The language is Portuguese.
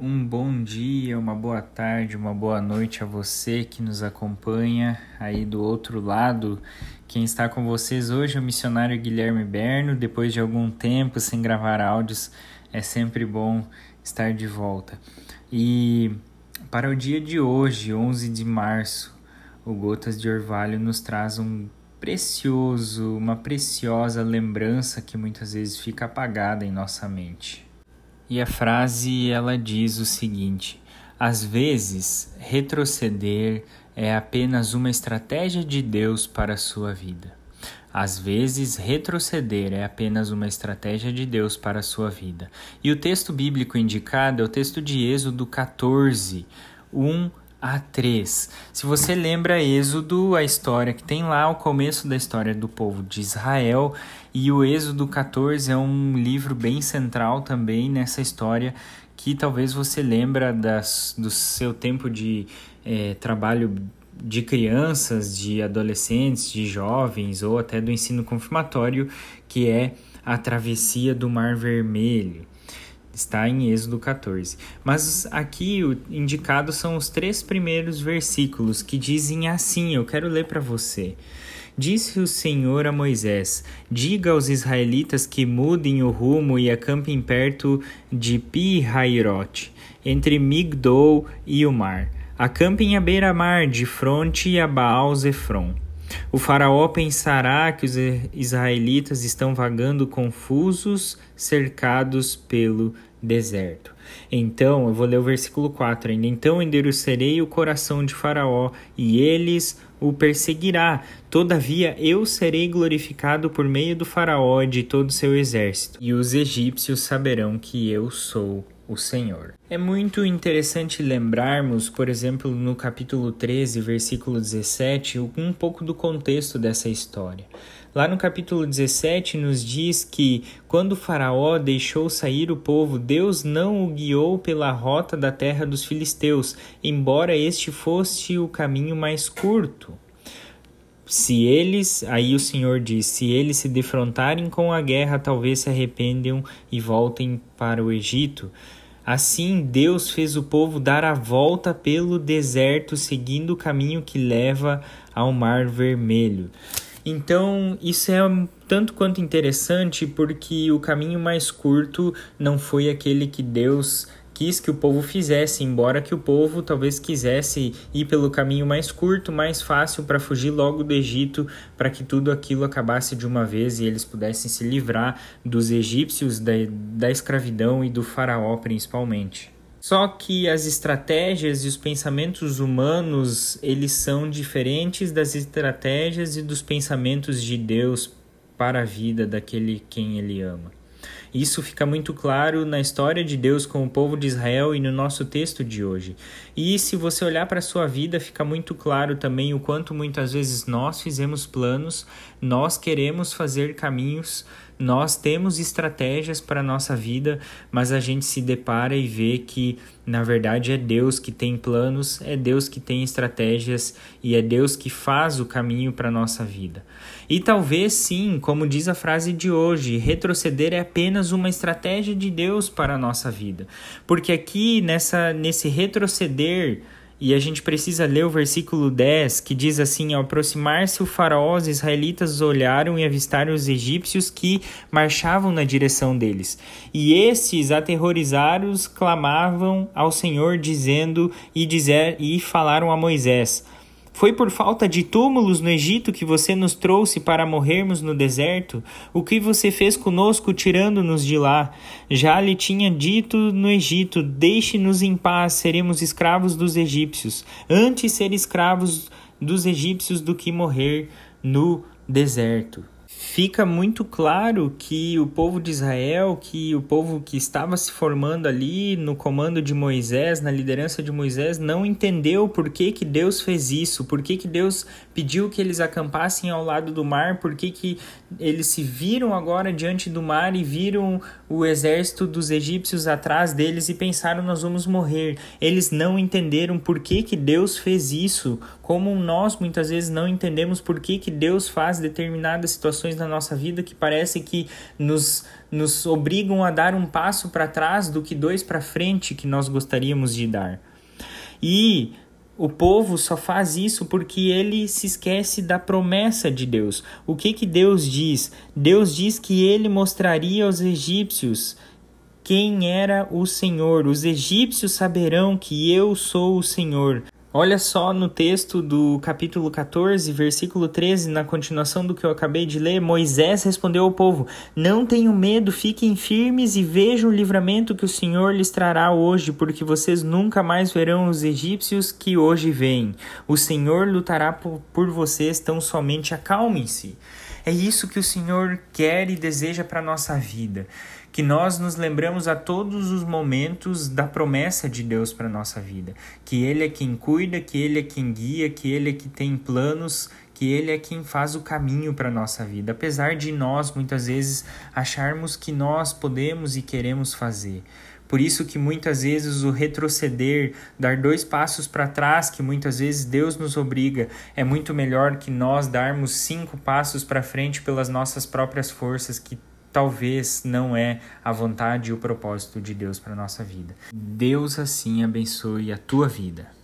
Um bom dia, uma boa tarde, uma boa noite a você que nos acompanha aí do outro lado. Quem está com vocês hoje é o missionário Guilherme Berno. Depois de algum tempo sem gravar áudios, é sempre bom estar de volta. E para o dia de hoje, 11 de março, o Gotas de Orvalho nos traz um precioso, uma preciosa lembrança que muitas vezes fica apagada em nossa mente. E a frase ela diz o seguinte: às vezes, retroceder é apenas uma estratégia de Deus para a sua vida. Às vezes, retroceder é apenas uma estratégia de Deus para a sua vida. E o texto bíblico indicado é o texto de Êxodo 14, 1 a 3. Se você lembra Êxodo, a história que tem lá, o começo da história do povo de Israel, e o Êxodo 14 é um livro bem central também nessa história que talvez você lembra das, do seu tempo de é, trabalho de crianças, de adolescentes, de jovens ou até do ensino confirmatório, que é a travessia do Mar Vermelho. Está em Êxodo 14. Mas aqui o indicado são os três primeiros versículos que dizem assim: eu quero ler para você. Disse o Senhor a Moisés: Diga aos israelitas que mudem o rumo e acampem perto de Pi-Hairote, entre Migdol e o mar. Acampem à beira-mar, de fronte a Baal-Zefron. O faraó pensará que os israelitas estão vagando confusos, cercados pelo deserto. Então, eu vou ler o versículo 4 ainda. Então endurecerei o coração de Faraó e eles o perseguirá. Todavia eu serei glorificado por meio do Faraó e de todo o seu exército. E os egípcios saberão que eu sou o Senhor. É muito interessante lembrarmos, por exemplo, no capítulo 13, versículo 17, um pouco do contexto dessa história. Lá no capítulo 17 nos diz que quando Faraó deixou sair o povo, Deus não o guiou pela rota da terra dos filisteus, embora este fosse o caminho mais curto. Se eles, aí o Senhor diz, se eles se defrontarem com a guerra, talvez se arrependam e voltem para o Egito. Assim, Deus fez o povo dar a volta pelo deserto, seguindo o caminho que leva ao Mar Vermelho. Então, isso é tanto quanto interessante porque o caminho mais curto não foi aquele que Deus quis que o povo fizesse, embora que o povo talvez quisesse ir pelo caminho mais curto, mais fácil para fugir logo do Egito, para que tudo aquilo acabasse de uma vez e eles pudessem se livrar dos egípcios, da, da escravidão e do faraó principalmente. Só que as estratégias e os pensamentos humanos, eles são diferentes das estratégias e dos pensamentos de Deus para a vida daquele quem ele ama. Isso fica muito claro na história de Deus com o povo de Israel e no nosso texto de hoje. E se você olhar para a sua vida, fica muito claro também o quanto muitas vezes nós fizemos planos, nós queremos fazer caminhos, nós temos estratégias para a nossa vida, mas a gente se depara e vê que, na verdade, é Deus que tem planos, é Deus que tem estratégias e é Deus que faz o caminho para a nossa vida. E talvez sim, como diz a frase de hoje, retroceder é apenas uma estratégia de Deus para a nossa vida. Porque aqui, nessa, nesse retroceder, e a gente precisa ler o versículo 10, que diz assim: Ao aproximar-se o faraó, os israelitas olharam e avistaram os egípcios que marchavam na direção deles. E estes, aterrorizados, clamavam ao Senhor, dizendo e, dizer, e falaram a Moisés: foi por falta de túmulos no Egito que você nos trouxe para morrermos no deserto? O que você fez conosco tirando-nos de lá? Já lhe tinha dito no Egito: Deixe-nos em paz, seremos escravos dos egípcios. Antes ser escravos dos egípcios do que morrer no deserto fica muito claro que o povo de Israel, que o povo que estava se formando ali no comando de Moisés, na liderança de Moisés, não entendeu por que, que Deus fez isso, por que, que Deus pediu que eles acampassem ao lado do mar, por que, que eles se viram agora diante do mar e viram o exército dos egípcios atrás deles e pensaram: nós vamos morrer. Eles não entenderam por que, que Deus fez isso, como nós muitas vezes não entendemos por que, que Deus faz determinadas situações na nossa vida que parece que nos, nos obrigam a dar um passo para trás do que dois para frente que nós gostaríamos de dar. E o povo só faz isso porque ele se esquece da promessa de Deus. O que que Deus diz? Deus diz que ele mostraria aos egípcios quem era o Senhor. Os egípcios saberão que eu sou o Senhor. Olha só no texto do capítulo 14, versículo 13, na continuação do que eu acabei de ler, Moisés respondeu ao povo: Não tenham medo, fiquem firmes e vejam o livramento que o Senhor lhes trará hoje, porque vocês nunca mais verão os egípcios que hoje vêm. O Senhor lutará por vocês, tão somente acalmem-se. É isso que o Senhor quer e deseja para a nossa vida. Que nós nos lembramos a todos os momentos da promessa de Deus para a nossa vida. Que Ele é quem cuida, que Ele é quem guia, que Ele é que tem planos, que Ele é quem faz o caminho para a nossa vida. Apesar de nós, muitas vezes, acharmos que nós podemos e queremos fazer. Por isso que muitas vezes o retroceder, dar dois passos para trás, que muitas vezes Deus nos obriga, é muito melhor que nós darmos cinco passos para frente pelas nossas próprias forças, que talvez não é a vontade e o propósito de Deus para nossa vida. Deus assim abençoe a tua vida.